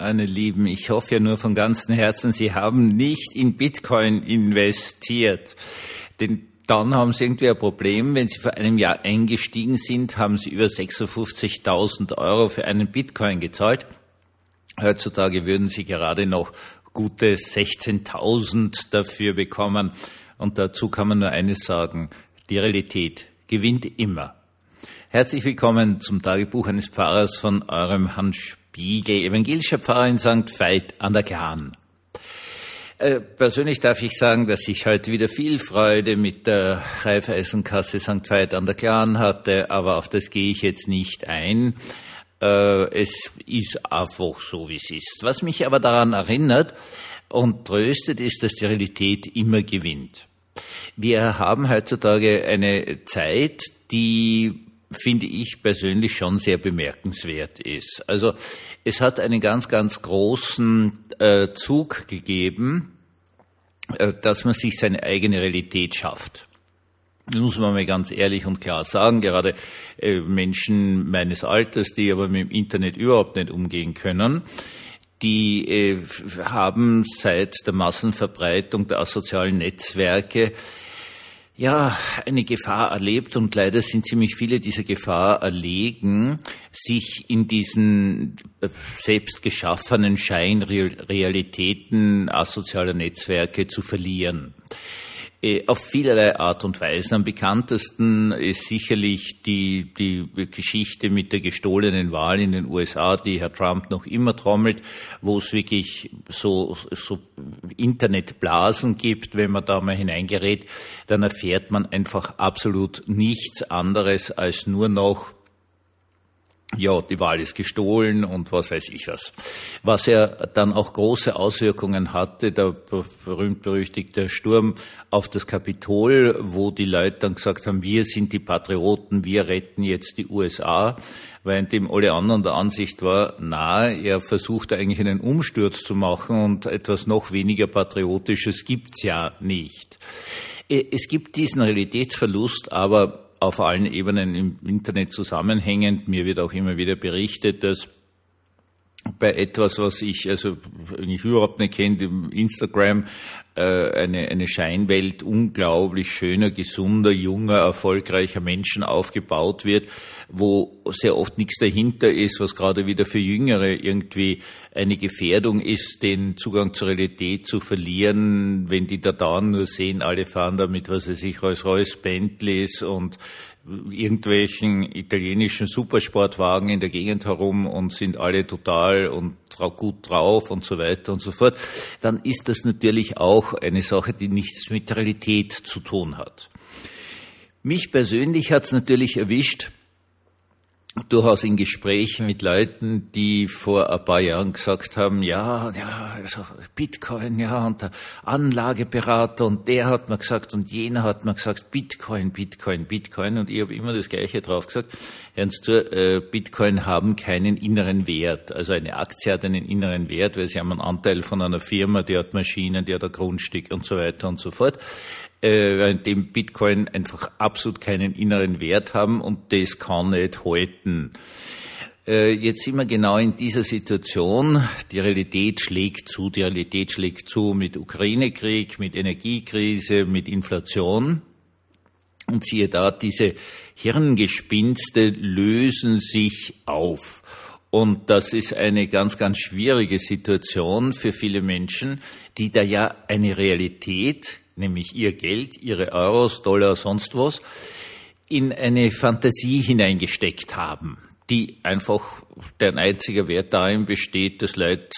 meine Lieben, ich hoffe ja nur von ganzem Herzen, Sie haben nicht in Bitcoin investiert. Denn dann haben Sie irgendwie ein Problem. Wenn Sie vor einem Jahr eingestiegen sind, haben Sie über 56.000 Euro für einen Bitcoin gezahlt. Heutzutage würden Sie gerade noch gute 16.000 dafür bekommen. Und dazu kann man nur eines sagen. Die Realität gewinnt immer. Herzlich willkommen zum Tagebuch eines Pfarrers von eurem Hans Spiegel, evangelischer Pfarrer in St. Veit an der Glan. Äh, persönlich darf ich sagen, dass ich heute wieder viel Freude mit der Raiffeisenkasse St. Veit an der Glan hatte, aber auf das gehe ich jetzt nicht ein. Äh, es ist einfach so, wie es ist. Was mich aber daran erinnert und tröstet, ist, dass die Realität immer gewinnt. Wir haben heutzutage eine Zeit, die finde ich persönlich schon sehr bemerkenswert ist. Also es hat einen ganz, ganz großen äh, Zug gegeben, äh, dass man sich seine eigene Realität schafft. Das muss man mal ganz ehrlich und klar sagen. Gerade äh, Menschen meines Alters, die aber mit dem Internet überhaupt nicht umgehen können, die äh, haben seit der Massenverbreitung der asozialen Netzwerke ja, eine Gefahr erlebt und leider sind ziemlich viele dieser Gefahr erlegen, sich in diesen äh, selbst geschaffenen Scheinrealitäten asozialer Netzwerke zu verlieren. Äh, auf vielerlei Art und Weise. Am bekanntesten ist sicherlich die, die Geschichte mit der gestohlenen Wahl in den USA, die Herr Trump noch immer trommelt, wo es wirklich so, so Internetblasen gibt. Wenn man da mal hineingerät, dann erfährt man einfach absolut nichts anderes als nur noch ja, die Wahl ist gestohlen und was weiß ich was. Was ja dann auch große Auswirkungen hatte, der berühmt-berüchtigte Sturm auf das Kapitol, wo die Leute dann gesagt haben, wir sind die Patrioten, wir retten jetzt die USA, während dem alle anderen der Ansicht war, na, er versucht eigentlich einen Umsturz zu machen und etwas noch weniger Patriotisches gibt's ja nicht. Es gibt diesen Realitätsverlust, aber auf allen Ebenen im Internet zusammenhängend. Mir wird auch immer wieder berichtet, dass bei etwas, was ich also eigentlich überhaupt nicht kenne, Instagram, äh, eine, eine Scheinwelt unglaublich schöner, gesunder, junger, erfolgreicher Menschen aufgebaut wird, wo sehr oft nichts dahinter ist, was gerade wieder für Jüngere irgendwie eine Gefährdung ist, den Zugang zur Realität zu verlieren, wenn die da dann nur sehen, alle fahren da mit, was weiß ich, Rolls-Royce, Bentleys und irgendwelchen italienischen Supersportwagen in der Gegend herum und sind alle total und gut drauf und so weiter und so fort, dann ist das natürlich auch eine Sache, die nichts mit Realität zu tun hat. Mich persönlich hat es natürlich erwischt, durchaus in Gesprächen mit Leuten, die vor ein paar Jahren gesagt haben, ja, ja, also Bitcoin, ja, und der Anlageberater und der hat mir gesagt und jener hat mir gesagt, Bitcoin, Bitcoin, Bitcoin und ich habe immer das Gleiche drauf gesagt. Ernst zu, äh, Bitcoin haben keinen inneren Wert. Also eine Aktie hat einen inneren Wert, weil sie haben einen Anteil von einer Firma, die hat Maschinen, die hat ein Grundstück und so weiter und so fort äh, dem Bitcoin einfach absolut keinen inneren Wert haben und das kann nicht halten. Äh, jetzt sind wir genau in dieser Situation. Die Realität schlägt zu, die Realität schlägt zu mit Ukraine-Krieg, mit Energiekrise, mit Inflation. Und siehe da, diese Hirngespinste lösen sich auf. Und das ist eine ganz, ganz schwierige Situation für viele Menschen, die da ja eine Realität nämlich ihr Geld, ihre Euros, Dollar, sonst was, in eine Fantasie hineingesteckt haben, die einfach deren einziger Wert darin besteht, dass Leute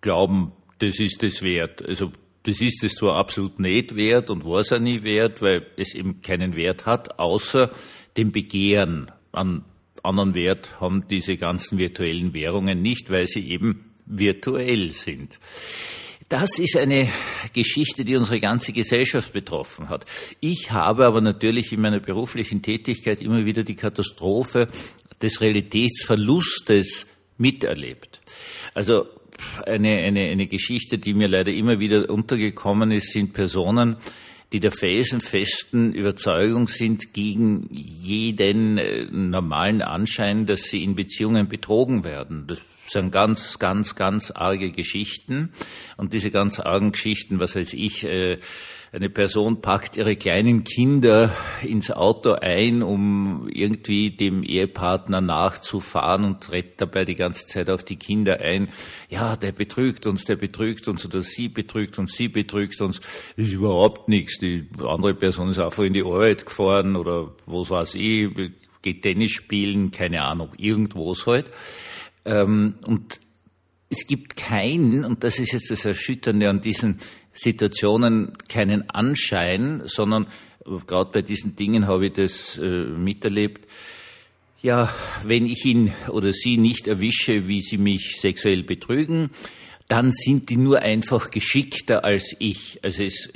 glauben, das ist es wert. Also das ist es zwar absolut nicht wert und war es auch nie wert, weil es eben keinen Wert hat, außer dem Begehren an anderen Wert haben diese ganzen virtuellen Währungen nicht, weil sie eben virtuell sind. Das ist eine Geschichte, die unsere ganze Gesellschaft betroffen hat. Ich habe aber natürlich in meiner beruflichen Tätigkeit immer wieder die Katastrophe des Realitätsverlustes miterlebt. Also eine, eine, eine Geschichte, die mir leider immer wieder untergekommen ist, sind Personen, die der felsenfesten Überzeugung sind, gegen jeden äh, normalen Anschein, dass sie in Beziehungen betrogen werden. Das sind ganz, ganz, ganz arge Geschichten. Und diese ganz argen Geschichten, was weiß ich, äh, eine Person packt ihre kleinen Kinder ins Auto ein, um irgendwie dem Ehepartner nachzufahren und tritt dabei die ganze Zeit auf die Kinder ein. Ja, der betrügt uns, der betrügt uns oder sie betrügt uns, sie betrügt uns. Das ist überhaupt nichts. Die andere Person ist einfach in die Arbeit gefahren oder was weiß ich, geht Tennis spielen, keine Ahnung, irgendwo's halt. Ähm, und es gibt keinen, und das ist jetzt das Erschütternde an diesen Situationen, keinen Anschein, sondern gerade bei diesen Dingen habe ich das äh, miterlebt. Ja, wenn ich ihn oder sie nicht erwische, wie sie mich sexuell betrügen, dann sind die nur einfach geschickter als ich. Also es,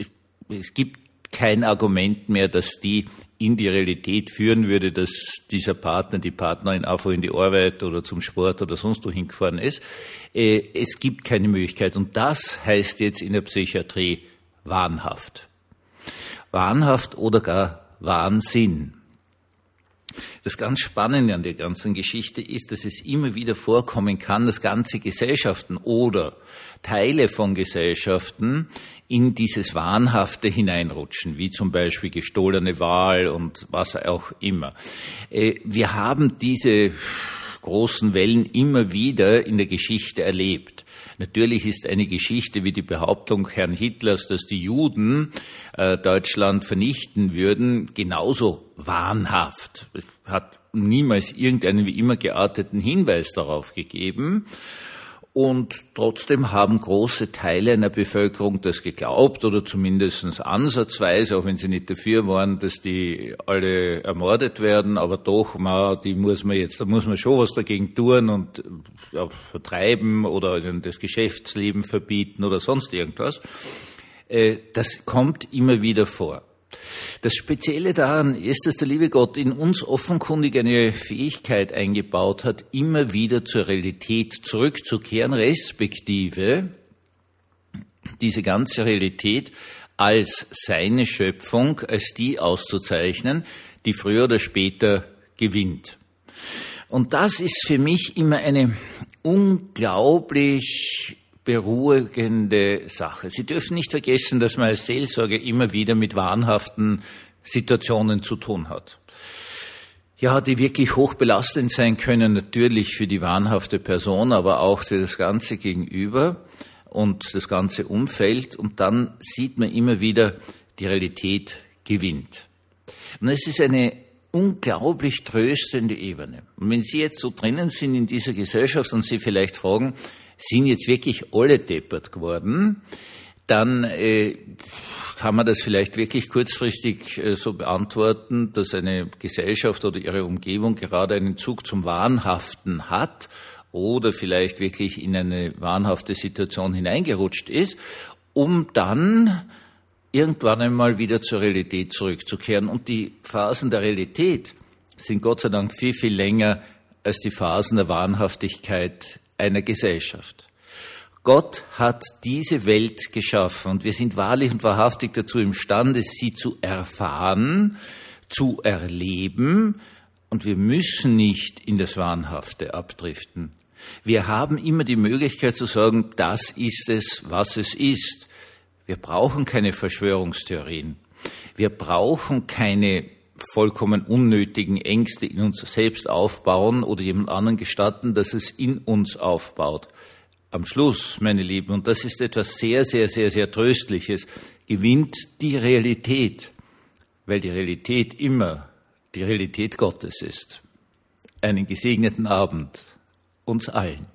es gibt kein Argument mehr, dass die in die Realität führen würde, dass dieser Partner, die Partnerin einfach in die Arbeit oder zum Sport oder sonst wohin gefahren ist. Äh, es gibt keine Möglichkeit. Und das heißt jetzt in der Psychiatrie wahnhaft. Wahnhaft oder gar Wahnsinn. Das ganz Spannende an der ganzen Geschichte ist, dass es immer wieder vorkommen kann, dass ganze Gesellschaften oder Teile von Gesellschaften in dieses Wahnhafte hineinrutschen, wie zum Beispiel gestohlene Wahl und was auch immer. Äh, wir haben diese großen Wellen immer wieder in der Geschichte erlebt. Natürlich ist eine Geschichte wie die Behauptung Herrn Hitlers, dass die Juden äh, Deutschland vernichten würden, genauso wahnhaft. Es hat niemals irgendeinen wie immer gearteten Hinweis darauf gegeben. Und trotzdem haben große Teile einer Bevölkerung das geglaubt oder zumindest ansatzweise, auch wenn sie nicht dafür waren, dass die alle ermordet werden, aber doch, man, die muss man jetzt, da muss man schon was dagegen tun und ja, vertreiben oder das Geschäftsleben verbieten oder sonst irgendwas. Äh, das kommt immer wieder vor. Das Spezielle daran ist, dass der liebe Gott in uns offenkundig eine Fähigkeit eingebaut hat, immer wieder zur Realität zurückzukehren, respektive diese ganze Realität als seine Schöpfung, als die auszuzeichnen, die früher oder später gewinnt. Und das ist für mich immer eine unglaublich beruhigende Sache. Sie dürfen nicht vergessen, dass man als Seelsorger immer wieder mit wahnhaften Situationen zu tun hat. Ja, die wirklich hochbelastend sein können, natürlich für die wahnhafte Person, aber auch für das ganze Gegenüber und das ganze Umfeld. Und dann sieht man immer wieder, die Realität gewinnt. Und es ist eine unglaublich tröstende Ebene. Und wenn Sie jetzt so drinnen sind in dieser Gesellschaft und Sie vielleicht fragen, sind jetzt wirklich alle deppert geworden, dann äh, kann man das vielleicht wirklich kurzfristig äh, so beantworten, dass eine Gesellschaft oder ihre Umgebung gerade einen Zug zum Wahnhaften hat oder vielleicht wirklich in eine wahnhafte Situation hineingerutscht ist, um dann irgendwann einmal wieder zur Realität zurückzukehren. Und die Phasen der Realität sind Gott sei Dank viel, viel länger als die Phasen der Wahnhaftigkeit einer Gesellschaft. Gott hat diese Welt geschaffen und wir sind wahrlich und wahrhaftig dazu imstande, sie zu erfahren, zu erleben und wir müssen nicht in das Wahnhafte abdriften. Wir haben immer die Möglichkeit zu sagen, das ist es, was es ist. Wir brauchen keine Verschwörungstheorien. Wir brauchen keine vollkommen unnötigen Ängste in uns selbst aufbauen oder jemand anderen gestatten, dass es in uns aufbaut. Am Schluss, meine Lieben, und das ist etwas sehr, sehr, sehr, sehr Tröstliches, gewinnt die Realität, weil die Realität immer die Realität Gottes ist. Einen gesegneten Abend uns allen.